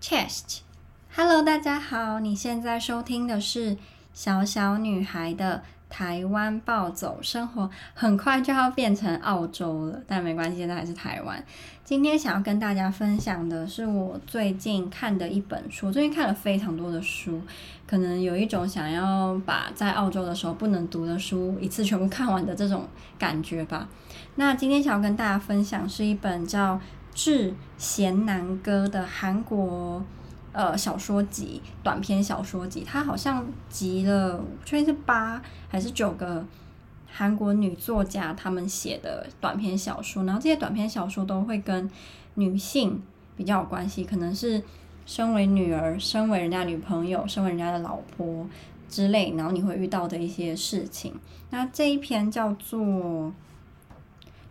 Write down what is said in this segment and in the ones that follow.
Chest，Hello，大家好，你现在收听的是小小女孩的台湾暴走生活，很快就要变成澳洲了，但没关系，现在还是台湾。今天想要跟大家分享的是我最近看的一本书，最近看了非常多的书，可能有一种想要把在澳洲的时候不能读的书一次全部看完的这种感觉吧。那今天想要跟大家分享是一本叫《致贤南哥》的韩国呃小说集，短篇小说集，他好像集了，我确定是八还是九个韩国女作家他们写的短篇小说，然后这些短篇小说都会跟女性比较有关系，可能是身为女儿、身为人家女朋友、身为人家的老婆之类，然后你会遇到的一些事情。那这一篇叫做。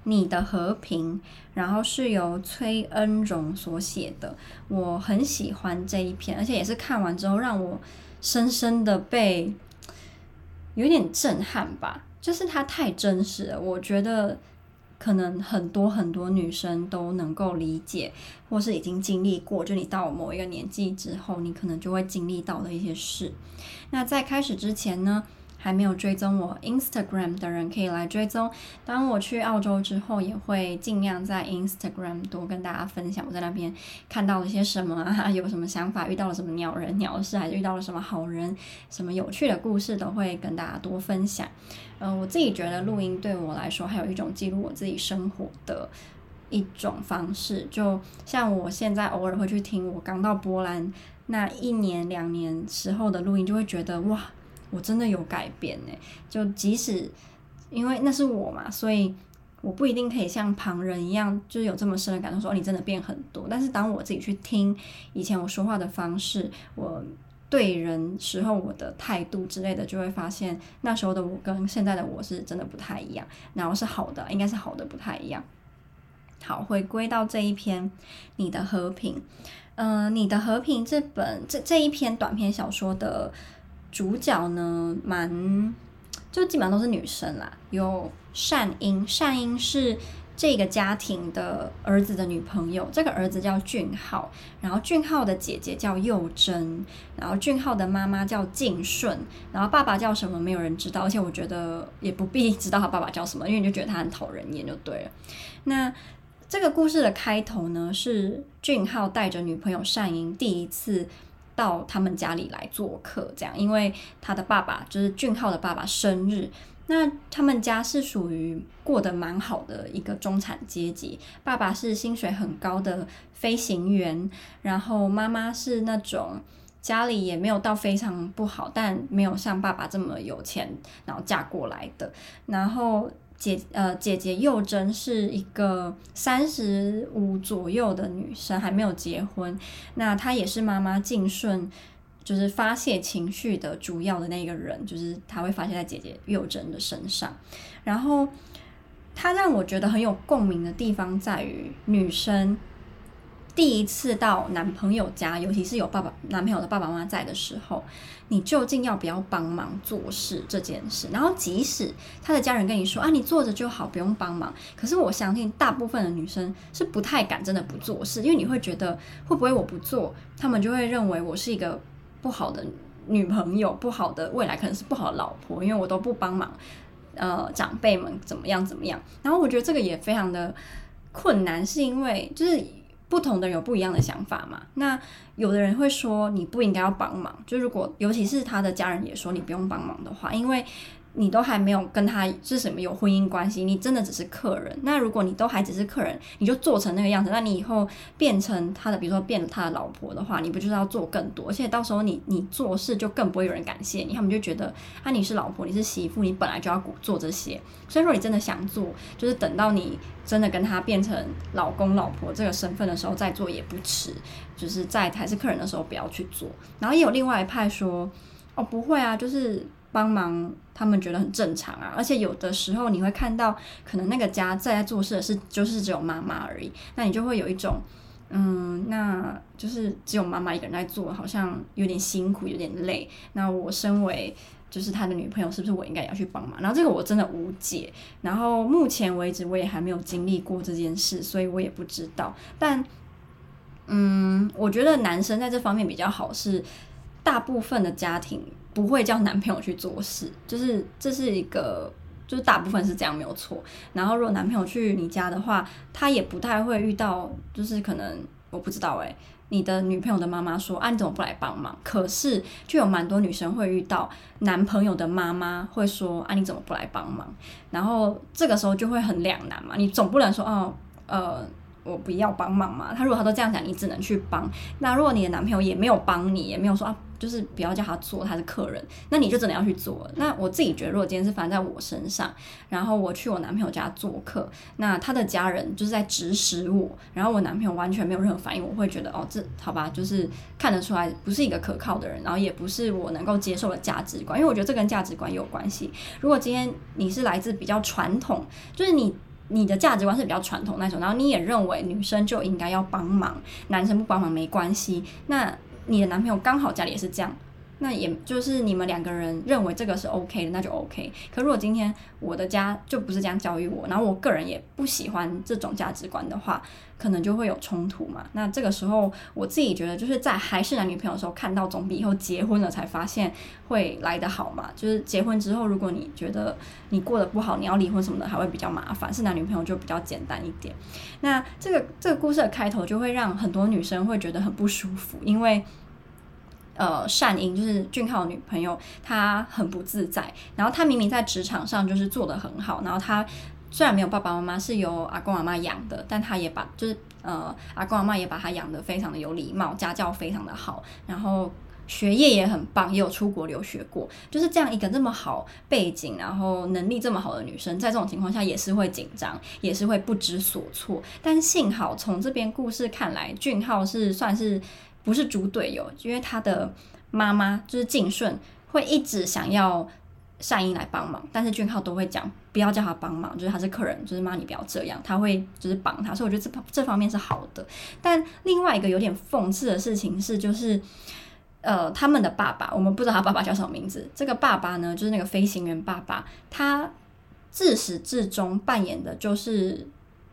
你的和平，然后是由崔恩荣所写的，我很喜欢这一篇，而且也是看完之后让我深深的被有点震撼吧，就是它太真实了，我觉得可能很多很多女生都能够理解，或是已经经历过，就你到某一个年纪之后，你可能就会经历到的一些事。那在开始之前呢，还没有追踪我 Instagram 的人可以来追踪。当我去澳洲之后，也会尽量在 Instagram 多跟大家分享我在那边看到了些什么啊，有什么想法，遇到了什么鸟人鸟事，还是遇到了什么好人，什么有趣的故事，都会跟大家多分享。嗯、我自己觉得录音对我来说，还有一种记录我自己生活的一种方式。就像我现在偶尔会去听我刚到波兰那一年两年时候的录音，就会觉得哇。我真的有改变呢，就即使因为那是我嘛，所以我不一定可以像旁人一样，就是有这么深的感受，说你真的变很多。但是当我自己去听以前我说话的方式，我对人时候我的态度之类的，就会发现那时候的我跟现在的我是真的不太一样。然后是好的，应该是好的不太一样。好，回归到这一篇，你的和平，嗯、你的和平这本这这一篇短篇小说的。主角呢，蛮就基本上都是女生啦。有善英，善英是这个家庭的儿子的女朋友。这个儿子叫俊浩，然后俊浩的姐姐叫佑珍，然后俊浩的妈妈叫静顺，然后爸爸叫什么没有人知道，而且我觉得也不必知道他爸爸叫什么，因为你就觉得他很讨人厌就对了。那这个故事的开头呢，是俊浩带着女朋友善英第一次。到他们家里来做客，这样，因为他的爸爸就是俊浩的爸爸生日。那他们家是属于过得蛮好的一个中产阶级，爸爸是薪水很高的飞行员，然后妈妈是那种家里也没有到非常不好，但没有像爸爸这么有钱，然后嫁过来的，然后。姐呃，姐姐幼珍是一个三十五左右的女生，还没有结婚。那她也是妈妈静顺，就是发泄情绪的主要的那个人，就是她会发泄在姐姐幼珍的身上。然后她让我觉得很有共鸣的地方在于，女生第一次到男朋友家，尤其是有爸爸男朋友的爸爸妈妈在的时候。你究竟要不要帮忙做事这件事？然后即使他的家人跟你说啊，你坐着就好，不用帮忙。可是我相信大部分的女生是不太敢真的不做事，因为你会觉得会不会我不做，他们就会认为我是一个不好的女朋友，不好的未来可能是不好老婆，因为我都不帮忙。呃，长辈们怎么样怎么样？然后我觉得这个也非常的困难，是因为就是。不同的人有不一样的想法嘛。那有的人会说你不应该要帮忙，就如果尤其是他的家人也说你不用帮忙的话，因为。你都还没有跟他是什么有婚姻关系，你真的只是客人。那如果你都还只是客人，你就做成那个样子，那你以后变成他的，比如说变了他的老婆的话，你不就是要做更多？而且到时候你你做事就更不会有人感谢你，他们就觉得啊你是老婆，你是媳妇，你本来就要做这些。所以说你真的想做，就是等到你真的跟他变成老公老婆这个身份的时候再做也不迟。就是在还是客人的时候不要去做。然后也有另外一派说，哦不会啊，就是。帮忙，他们觉得很正常啊，而且有的时候你会看到，可能那个家在做事的是就是只有妈妈而已，那你就会有一种，嗯，那就是只有妈妈一个人在做，好像有点辛苦，有点累。那我身为就是他的女朋友，是不是我应该也要去帮忙？然后这个我真的无解，然后目前为止我也还没有经历过这件事，所以我也不知道。但嗯，我觉得男生在这方面比较好，是大部分的家庭不会叫男朋友去做事，就是这是一个，就是大部分是这样没有错。然后如果男朋友去你家的话，他也不太会遇到，就是可能我不知道哎、欸，你的女朋友的妈妈说啊，你怎么不来帮忙？可是就有蛮多女生会遇到男朋友的妈妈会说啊，你怎么不来帮忙？然后这个时候就会很两难嘛，你总不能说哦，呃。我不要帮忙嘛？他如果他都这样讲，你只能去帮。那如果你的男朋友也没有帮你，也没有说啊，就是不要叫他做，他是客人，那你就真的要去做。那我自己觉得，如果今天是发生在我身上，然后我去我男朋友家做客，那他的家人就是在指使我，然后我男朋友完全没有任何反应，我会觉得哦，这好吧，就是看得出来不是一个可靠的人，然后也不是我能够接受的价值观，因为我觉得这跟价值观有关系。如果今天你是来自比较传统，就是你。你的价值观是比较传统那种，然后你也认为女生就应该要帮忙，男生不帮忙没关系。那你的男朋友刚好家里也是这样。那也就是你们两个人认为这个是 OK 的，那就 OK。可如果今天我的家就不是这样教育我，然后我个人也不喜欢这种价值观的话，可能就会有冲突嘛。那这个时候我自己觉得，就是在还是男女朋友的时候看到，总比以后结婚了才发现会来得好嘛。就是结婚之后，如果你觉得你过得不好，你要离婚什么的，还会比较麻烦。是男女朋友就比较简单一点。那这个这个故事的开头就会让很多女生会觉得很不舒服，因为。呃，善英就是俊浩女朋友，她很不自在。然后她明明在职场上就是做得很好，然后她虽然没有爸爸妈妈，是由阿公阿妈养的，但她也把就是呃阿公阿妈也把她养得非常的有礼貌，家教非常的好，然后学业也很棒，也有出国留学过。就是这样一个这么好背景，然后能力这么好的女生，在这种情况下也是会紧张，也是会不知所措。但幸好从这边故事看来，俊浩是算是。不是猪队友，因为他的妈妈就是静顺，会一直想要善英来帮忙，但是俊浩都会讲不要叫他帮忙，就是他是客人，就是妈你不要这样，他会就是帮他，所以我觉得这这方面是好的。但另外一个有点讽刺的事情是，就是呃他们的爸爸，我们不知道他爸爸叫什么名字，这个爸爸呢就是那个飞行员爸爸，他自始至终扮演的就是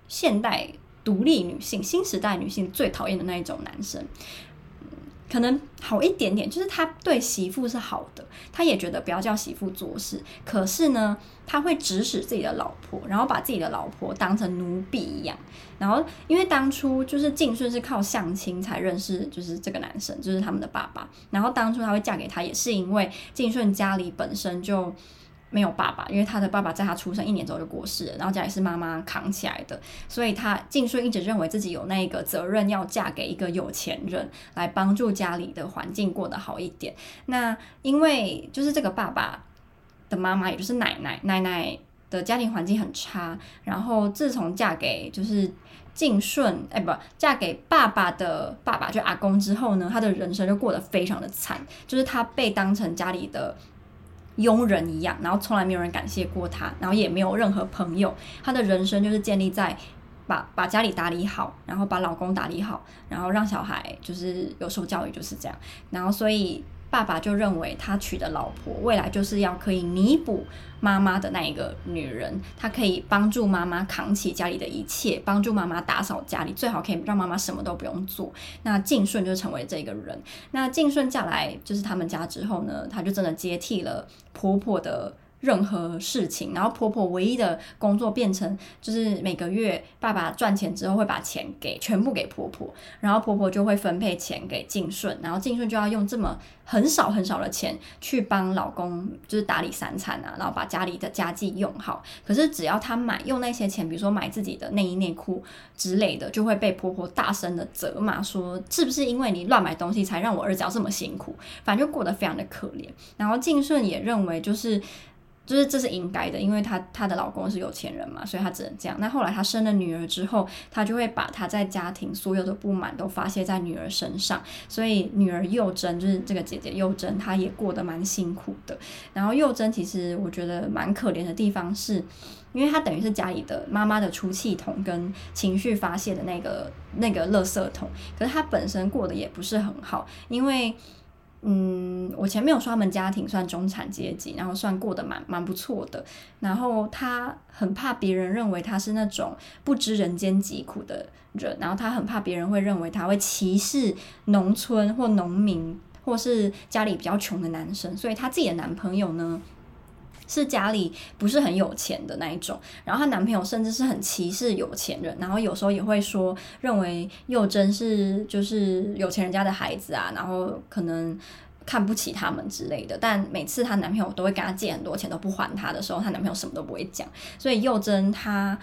现代独立女性、新时代女性最讨厌的那一种男生。可能好一点点，就是他对媳妇是好的，他也觉得不要叫媳妇做事。可是呢，他会指使自己的老婆，然后把自己的老婆当成奴婢一样。然后，因为当初就是静顺是靠相亲才认识，就是这个男生，就是他们的爸爸。然后当初他会嫁给他，也是因为静顺家里本身就。没有爸爸，因为他的爸爸在他出生一年之后就过世了，然后家里是妈妈扛起来的，所以他静顺一直认为自己有那个责任要嫁给一个有钱人，来帮助家里的环境过得好一点。那因为就是这个爸爸的妈妈，也就是奶奶，奶奶的家庭环境很差，然后自从嫁给就是静顺，哎，不，嫁给爸爸的爸爸就阿公之后呢，他的人生就过得非常的惨，就是他被当成家里的。佣人一样，然后从来没有人感谢过他，然后也没有任何朋友。他的人生就是建立在把把家里打理好，然后把老公打理好，然后让小孩就是有受教育，就是这样。然后所以。爸爸就认为他娶的老婆未来就是要可以弥补妈妈的那一个女人，她可以帮助妈妈扛起家里的一切，帮助妈妈打扫家里，最好可以让妈妈什么都不用做。那静顺就成为这个人。那静顺嫁来就是他们家之后呢，她就真的接替了婆婆的。任何事情，然后婆婆唯一的工作变成就是每个月爸爸赚钱之后会把钱给全部给婆婆，然后婆婆就会分配钱给静顺，然后静顺就要用这么很少很少的钱去帮老公就是打理三餐啊，然后把家里的家计用好。可是只要她买用那些钱，比如说买自己的内衣内裤之类的，就会被婆婆大声的责骂说，是不是因为你乱买东西才让我儿子要这么辛苦？反正就过得非常的可怜。然后静顺也认为就是。就是这是应该的，因为她她的老公是有钱人嘛，所以她只能这样。那后来她生了女儿之后，她就会把她在家庭所有的不满都发泄在女儿身上。所以女儿幼珍就是这个姐姐幼珍，她也过得蛮辛苦的。然后幼珍其实我觉得蛮可怜的地方是，因为她等于是家里的妈妈的出气筒跟情绪发泄的那个那个垃圾桶，可是她本身过得也不是很好，因为。嗯，我前面有说他们家庭算中产阶级，然后算过得蛮蛮不错的。然后他很怕别人认为他是那种不知人间疾苦的人，然后他很怕别人会认为他会歧视农村或农民，或是家里比较穷的男生。所以他自己的男朋友呢，是家里不是很有钱的那一种。然后她男朋友甚至是很歧视有钱人，然后有时候也会说认为幼珍是就是有钱人家的孩子啊，然后可能看不起他们之类的。但每次她男朋友都会跟她借很多钱都不还她的时候，她男朋友什么都不会讲。所以幼珍她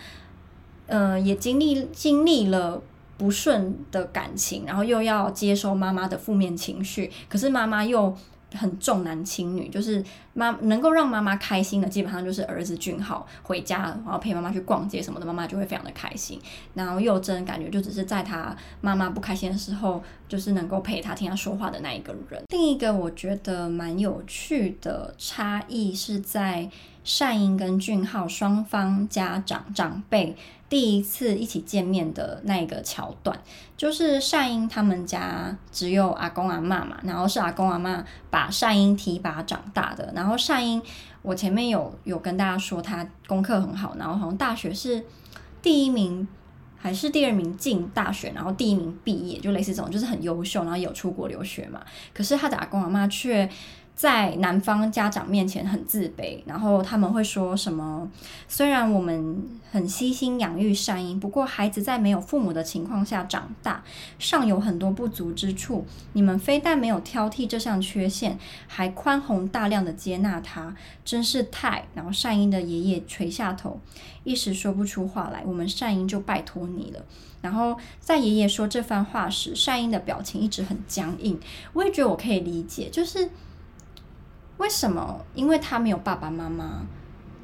呃也经历经历了不顺的感情，然后又要接收妈妈的负面情绪，可是妈妈又。很重男轻女，就是妈能够让妈妈开心的，基本上就是儿子俊浩回家，然后陪妈妈去逛街什么的，妈妈就会非常的开心。然后幼珍感觉就只是在他妈妈不开心的时候，就是能够陪她听她说话的那一个人。另一个我觉得蛮有趣的差异是在善英跟俊浩双方家长长辈。第一次一起见面的那个桥段，就是善英他们家只有阿公阿嬷嘛，然后是阿公阿嬷把善英提拔长大的。然后善英，我前面有有跟大家说，他功课很好，然后好像大学是第一名还是第二名进大学，然后第一名毕业，就类似这种，就是很优秀，然后有出国留学嘛。可是他的阿公阿嬷却。在男方家长面前很自卑，然后他们会说什么？虽然我们很悉心养育善英，不过孩子在没有父母的情况下长大，尚有很多不足之处。你们非但没有挑剔这项缺陷，还宽宏大量的接纳他，真是太……然后善英的爷爷垂下头，一时说不出话来。我们善英就拜托你了。然后在爷爷说这番话时，善英的表情一直很僵硬。我也觉得我可以理解，就是。为什么？因为他没有爸爸妈妈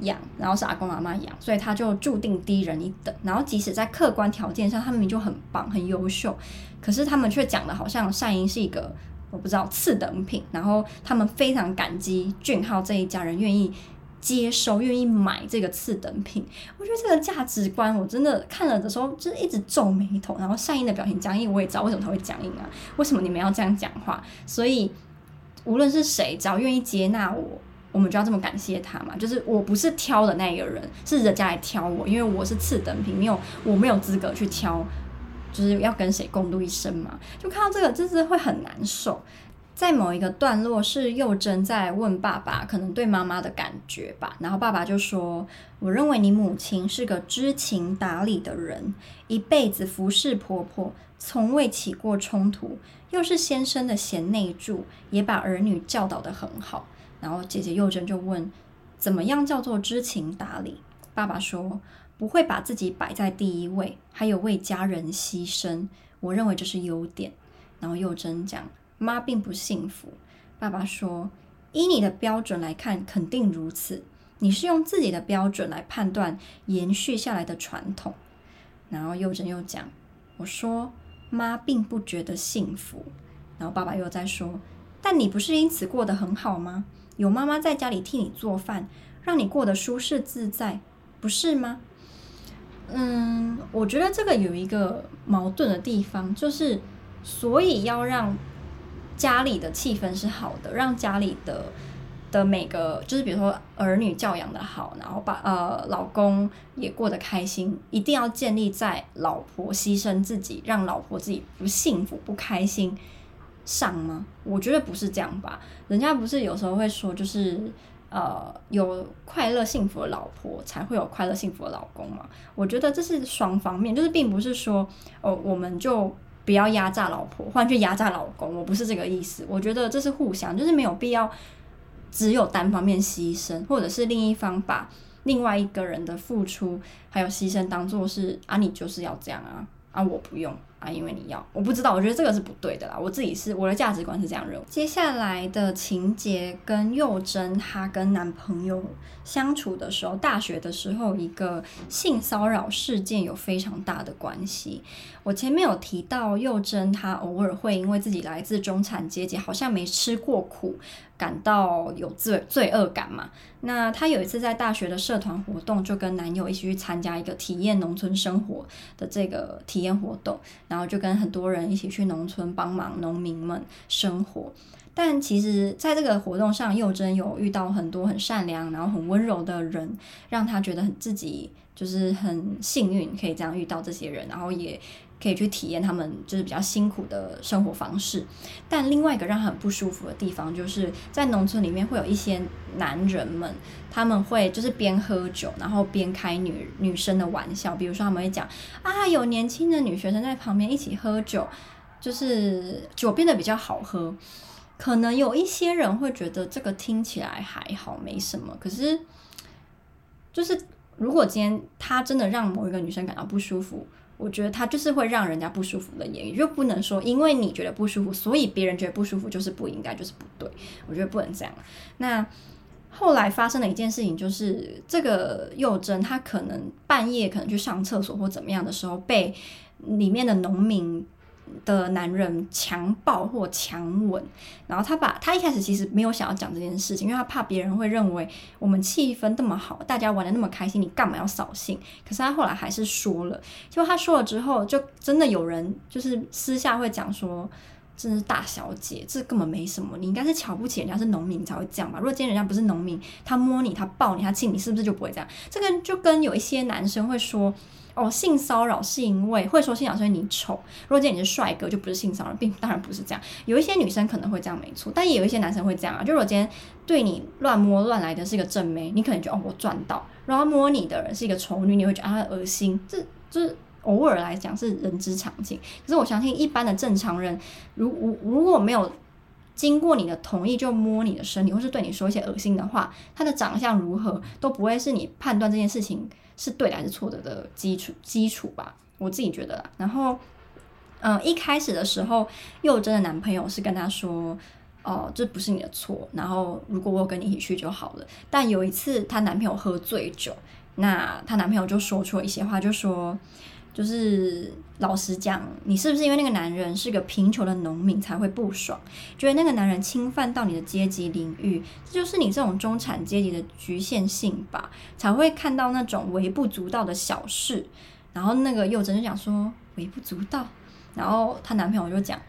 养，然后是阿公阿妈养，所以他就注定低人一等。然后即使在客观条件上，他们就很棒、很优秀，可是他们却讲的好像善英是一个我不知道次等品。然后他们非常感激俊浩这一家人愿意接收、愿意买这个次等品。我觉得这个价值观，我真的看了的时候就是一直皱眉头。然后善英的表情僵硬，我也知道为什么他会僵硬啊？为什么你们要这样讲话？所以。无论是谁，只要愿意接纳我，我们就要这么感谢他嘛。就是我不是挑的那一个人，是人家来挑我，因为我是次等品，没有我没有资格去挑，就是要跟谁共度一生嘛。就看到这个，真是会很难受。在某一个段落，是幼珍在问爸爸，可能对妈妈的感觉吧。然后爸爸就说：“我认为你母亲是个知情达理的人，一辈子服侍婆婆，从未起过冲突。”又是先生的贤内助，也把儿女教导得很好。然后姐姐幼珍就问：“怎么样叫做知情达理？”爸爸说：“不会把自己摆在第一位，还有为家人牺牲。我认为这是优点。”然后幼珍讲：“妈并不幸福。”爸爸说：“依你的标准来看，肯定如此。你是用自己的标准来判断延续下来的传统。”然后幼珍又讲：“我说。”妈并不觉得幸福，然后爸爸又在说：“但你不是因此过得很好吗？有妈妈在家里替你做饭，让你过得舒适自在，不是吗？”嗯，我觉得这个有一个矛盾的地方，就是所以要让家里的气氛是好的，让家里的。的每个就是比如说儿女教养的好，然后把呃老公也过得开心，一定要建立在老婆牺牲自己，让老婆自己不幸福不开心上吗？我觉得不是这样吧。人家不是有时候会说，就是呃有快乐幸福的老婆才会有快乐幸福的老公嘛。我觉得这是双方面，就是并不是说哦我们就不要压榨老婆，换去压榨老公，我不是这个意思。我觉得这是互相，就是没有必要。只有单方面牺牲，或者是另一方把另外一个人的付出还有牺牲当做是啊，你就是要这样啊啊，我不用。啊，因为你要，我不知道，我觉得这个是不对的啦。我自己是我的价值观是这样认为。接下来的情节跟幼珍她跟男朋友相处的时候，大学的时候一个性骚扰事件有非常大的关系。我前面有提到幼珍她偶尔会因为自己来自中产阶级，好像没吃过苦。感到有罪罪恶感嘛？那她有一次在大学的社团活动，就跟男友一起去参加一个体验农村生活的这个体验活动。然后就跟很多人一起去农村帮忙农民们生活。但其实，在这个活动上，幼真有遇到很多很善良，然后很温柔的人，让他觉得很自己就是很幸运，可以这样遇到这些人，然后也可以去体验他们就是比较辛苦的生活方式。但另外一个让他很不舒服的地方，就是在农村里面会有一些男人们，他们会就是边喝酒，然后边开女女生的玩笑，比如说他们会讲啊，有年轻的女学生在旁边一起喝酒，就是酒变得比较好喝。可能有一些人会觉得这个听起来还好，没什么。可是，就是如果今天他真的让某一个女生感到不舒服，我觉得他就是会让人家不舒服的言语，就不能说因为你觉得不舒服，所以别人觉得不舒服就是不应该，就是不对。我觉得不能这样。那后来发生的一件事情就是，这个幼珍她可能半夜可能去上厕所或怎么样的时候，被里面的农民。的男人强暴或强吻，然后他把他一开始其实没有想要讲这件事情，因为他怕别人会认为我们气氛那么好，大家玩得那么开心，你干嘛要扫兴？可是他后来还是说了，结果他说了之后，就真的有人就是私下会讲说，这是大小姐，这根本没什么，你应该是瞧不起人家是农民才会这样吧？如果今天人家不是农民，他摸你，他抱你，他亲你，是不是就不会这样？这个就跟有一些男生会说。哦，性骚扰是因为会说性骚扰，所以你丑。如果今天你是帅哥，就不是性骚扰，并当然不是这样。有一些女生可能会这样，没错，但也有一些男生会这样啊。就如果今天对你乱摸乱来的是一个正妹，你可能觉得哦，我赚到；然后摸你的人是一个丑女，你会觉得啊，恶心。这就是偶尔来讲是人之常情。可是我相信一般的正常人，如如如果没有经过你的同意就摸你的身体，或是对你说一些恶心的话，他的长相如何都不会是你判断这件事情是对的还是错的的基础基础吧，我自己觉得啦。然后，嗯，一开始的时候，幼珍的男朋友是跟她说：“哦，这不是你的错。然后，如果我跟你一起去就好了。”但有一次，她男朋友喝醉酒，那她男朋友就说出了一些话，就说。就是老实讲，你是不是因为那个男人是个贫穷的农民才会不爽？觉得那个男人侵犯到你的阶级领域，这就是你这种中产阶级的局限性吧？才会看到那种微不足道的小事。然后那个幼珍就讲说微不足道，然后她男朋友就讲，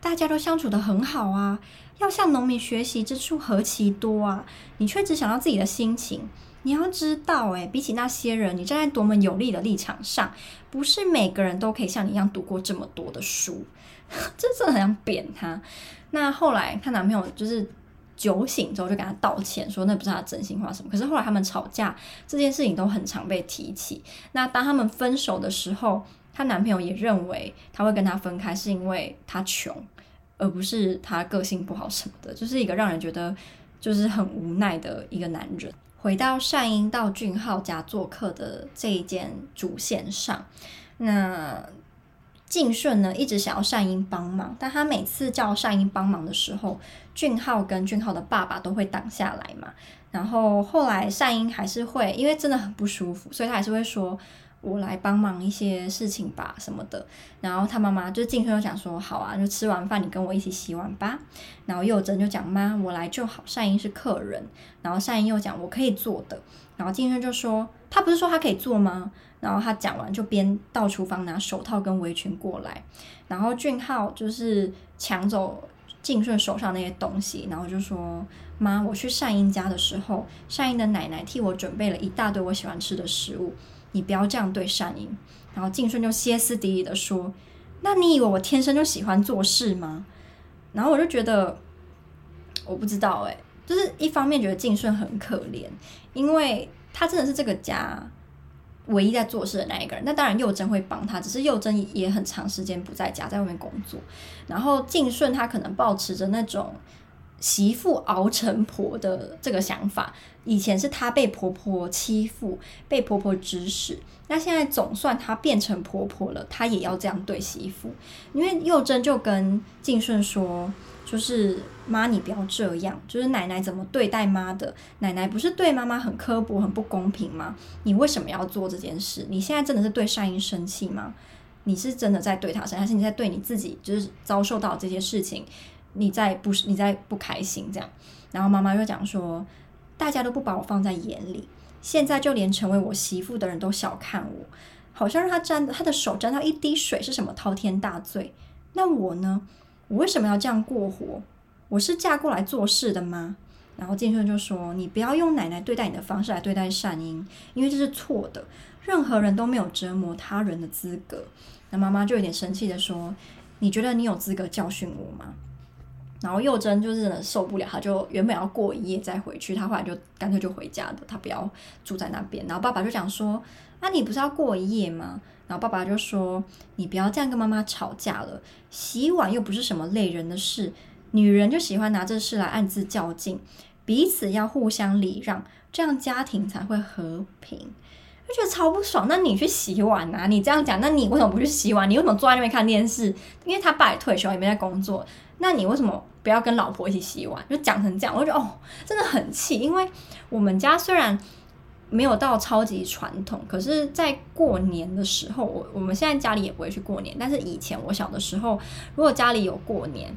大家都相处得很好啊，要向农民学习之处何其多啊，你却只想到自己的心情。你要知道，诶，比起那些人，你站在多么有利的立场上，不是每个人都可以像你一样读过这么多的书，这真的很想扁他。那后来她男朋友就是酒醒之后就跟她道歉，说那不是他真心话什么。可是后来他们吵架这件事情都很常被提起。那当他们分手的时候，她男朋友也认为他会跟她分开是因为他穷，而不是他个性不好什么的，就是一个让人觉得就是很无奈的一个男人。回到善英到俊浩家做客的这一件主线上，那敬顺呢一直想要善英帮忙，但他每次叫善英帮忙的时候，俊浩跟俊浩的爸爸都会挡下来嘛。然后后来善英还是会，因为真的很不舒服，所以他还是会说。我来帮忙一些事情吧，什么的。然后他妈妈就进去就讲说，好啊，就吃完饭你跟我一起洗碗吧。然后佑珍就讲，妈，我来就好。善英是客人。然后善英又讲，我可以做的。然后进去就说，他不是说他可以做吗？然后他讲完就边到厨房拿手套跟围裙过来。然后俊浩就是抢走敬顺手上那些东西，然后就说，妈，我去善英家的时候，善英的奶奶替我准备了一大堆我喜欢吃的食物。你不要这样对善英，然后敬顺就歇斯底里的说：“那你以为我天生就喜欢做事吗？”然后我就觉得，我不知道诶，就是一方面觉得敬顺很可怜，因为他真的是这个家唯一在做事的那一个人。那当然幼珍会帮他，只是幼珍也很长时间不在家，在外面工作。然后敬顺他可能抱持着那种。媳妇熬成婆的这个想法，以前是她被婆婆欺负，被婆婆指使。那现在总算她变成婆婆了，她也要这样对媳妇。因为幼珍就跟静顺说，就是妈，你不要这样，就是奶奶怎么对待妈的？奶奶不是对妈妈很刻薄、很不公平吗？你为什么要做这件事？你现在真的是对善英生气吗？你是真的在对她生气，还是你在对你自己，就是遭受到这些事情？你在不是你在不开心这样，然后妈妈又讲说，大家都不把我放在眼里，现在就连成为我媳妇的人都小看我，好像让他沾他的手沾到一滴水是什么滔天大罪？那我呢？我为什么要这样过活？我是嫁过来做事的吗？然后敬顺就说：“你不要用奶奶对待你的方式来对待善英，因为这是错的。任何人都没有折磨他人的资格。”那妈妈就有点生气的说：“你觉得你有资格教训我吗？”然后幼珍就是受不了，他就原本要过一夜再回去，他后来就干脆就回家的，他不要住在那边。然后爸爸就讲说：“、啊、你不是要过一夜吗？”然后爸爸就说：“你不要这样跟妈妈吵架了，洗碗又不是什么累人的事。”女人就喜欢拿这事来暗自较劲，彼此要互相礼让，这样家庭才会和平。就觉得超不爽。那你去洗碗啊？你这样讲，那你为什么不去洗碗？你为什么坐在那边看电视？因为他爸也退休，也没在工作。那你为什么不要跟老婆一起洗碗？就讲成这样，我就觉得哦，真的很气。因为我们家虽然没有到超级传统，可是，在过年的时候，我我们现在家里也不会去过年。但是以前我小的时候，如果家里有过年，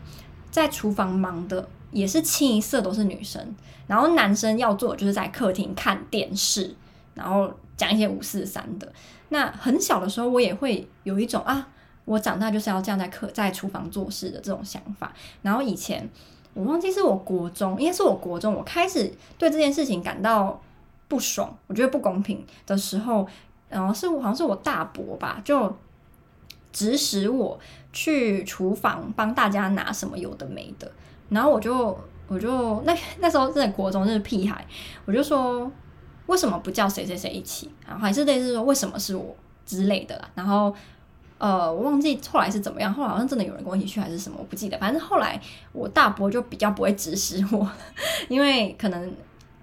在厨房忙的也是清一色都是女生，然后男生要做就是在客厅看电视，然后讲一些五四三的。那很小的时候，我也会有一种啊，我长大就是要这样在客在厨房做事的这种想法。然后以前我忘记是我国中，应该是我国中，我开始对这件事情感到不爽，我觉得不公平的时候，然后是我好像是我大伯吧，就。指使我去厨房帮大家拿什么有的没的，然后我就我就那那时候在国中就是屁孩，我就说为什么不叫谁谁谁一起，然后还是类似说为什么是我之类的啦，然后呃我忘记后来是怎么样，后来好像真的有人跟我一起去还是什么，我不记得，反正后来我大伯就比较不会指使我，因为可能。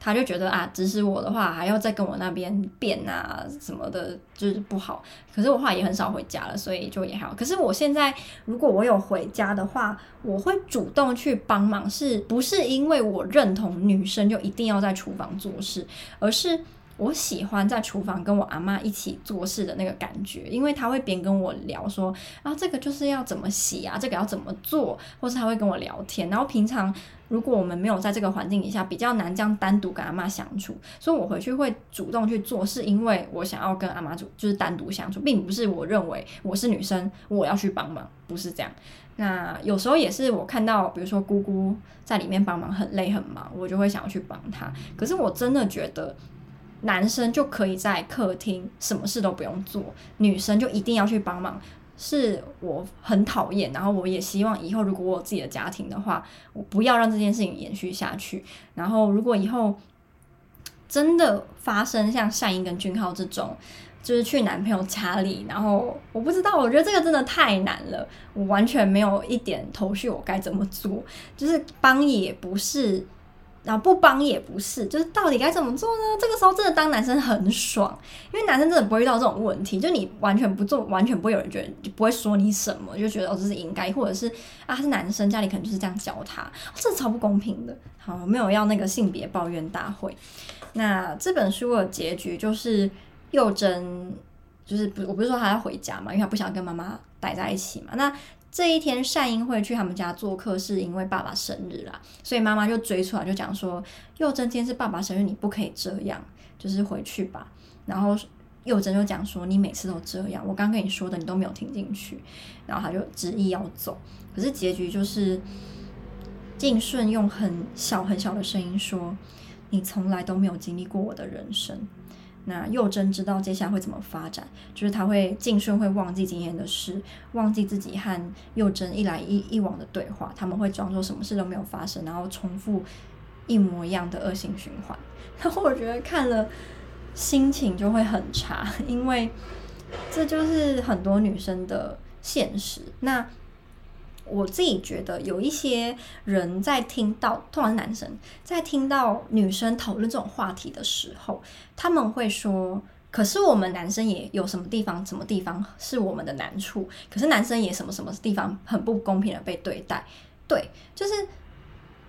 他就觉得啊，指使我的话还要再跟我那边辩啊什么的，就是不好。可是我后来也很少回家了，所以就也还好。可是我现在如果我有回家的话，我会主动去帮忙，是不是因为我认同女生就一定要在厨房做事，而是。我喜欢在厨房跟我阿妈一起做事的那个感觉，因为她会边跟我聊说啊，这个就是要怎么洗啊，这个要怎么做，或是她会跟我聊天。然后平常如果我们没有在这个环境底下，比较难这样单独跟阿妈相处，所以我回去会主动去做，是因为我想要跟阿妈就就是单独相处，并不是我认为我是女生我要去帮忙，不是这样。那有时候也是我看到，比如说姑姑在里面帮忙很累很忙，我就会想要去帮她。可是我真的觉得。男生就可以在客厅什么事都不用做，女生就一定要去帮忙，是我很讨厌。然后我也希望以后如果我有自己的家庭的话，我不要让这件事情延续下去。然后如果以后真的发生像善英跟俊浩这种，就是去男朋友家里，然后我不知道，我觉得这个真的太难了，我完全没有一点头绪，我该怎么做？就是帮也不是。然后不帮也不是，就是到底该怎么做呢？这个时候真的当男生很爽，因为男生真的不会遇到这种问题，就你完全不做，完全不会有人觉得，就不会说你什么，就觉得哦这是应该，或者是啊他是男生，家里可能就是这样教他，这超不公平的。好，没有要那个性别抱怨大会。那这本书的结局就是幼珍，就是不，我不是说他要回家嘛，因为他不想跟妈妈待在一起嘛。那这一天，善英会去他们家做客，是因为爸爸生日啦，所以妈妈就追出来，就讲说：“佑珍今天是爸爸生日，你不可以这样，就是回去吧。”然后佑珍就讲说：“你每次都这样，我刚跟你说的，你都没有听进去。”然后他就执意要走，可是结局就是敬顺用很小很小的声音说：“你从来都没有经历过我的人生。”那幼珍知道接下来会怎么发展，就是他会敬顺会忘记今天的事，忘记自己和幼珍一来一一往的对话，他们会装作什么事都没有发生，然后重复一模一样的恶性循环。然后我觉得看了心情就会很差，因为这就是很多女生的现实。那。我自己觉得有一些人在听到，通常男生在听到女生讨论这种话题的时候，他们会说：“可是我们男生也有什么地方，什么地方是我们的难处？可是男生也什么什么地方很不公平的被对待。”对，就是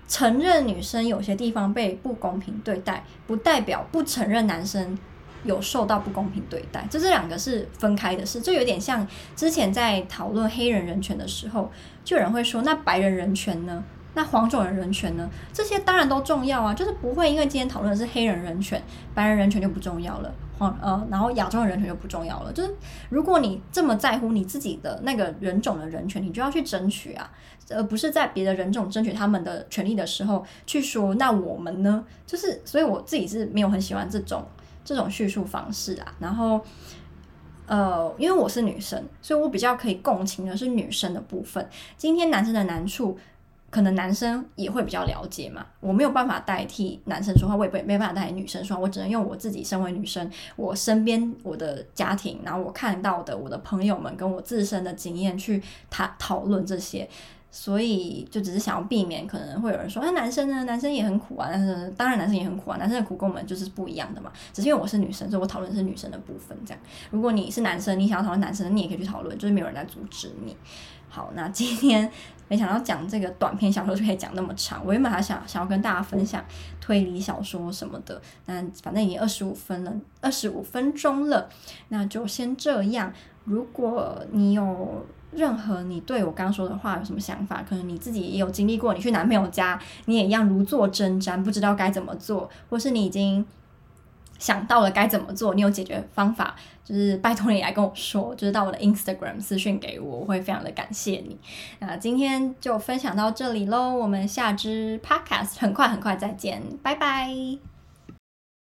承认女生有些地方被不公平对待，不代表不承认男生。有受到不公平对待，就这两个是分开的事，就有点像之前在讨论黑人人权的时候，就有人会说，那白人人权呢？那黄种人人权呢？这些当然都重要啊，就是不会因为今天讨论的是黑人人权，白人人权就不重要了，黄呃，然后亚洲人人权就不重要了。就是如果你这么在乎你自己的那个人种的人权，你就要去争取啊，而不是在别的人种争取他们的权利的时候去说那我们呢？就是所以我自己是没有很喜欢这种这种叙述方式啊，然后。呃，因为我是女生，所以我比较可以共情的是女生的部分。今天男生的难处，可能男生也会比较了解嘛。我没有办法代替男生说话，我也不没办法代替女生说话，我只能用我自己身为女生，我身边我的家庭，然后我看到的我的朋友们跟我自身的经验去谈讨论这些。所以就只是想要避免，可能会有人说，那、男生呢？男生也很苦啊。但是当然男生也很苦啊，男生的苦跟我们就是不一样的嘛。只是因为我是女生，所以我讨论是女生的部分。这样，如果你是男生，你想要讨论男生，你也可以去讨论，就是没有人来阻止你。好，那今天没想到讲这个短篇小说就可以讲那么长。我原本还想想要跟大家分享推理小说什么的，那反正已经二十五分了，二十五分钟了，那就先这样。如果你有任何你对我刚刚说的话有什么想法，可能你自己也有经历过，你去男朋友家，你也一样如坐针毡，不知道该怎么做，或是你已经想到了该怎么做，你有解决方法，就是拜托你来跟我说，就是到我的 Instagram 私讯给我，我会非常的感谢你。那今天就分享到这里喽，我们下支 Podcast 很快很快再见，拜拜。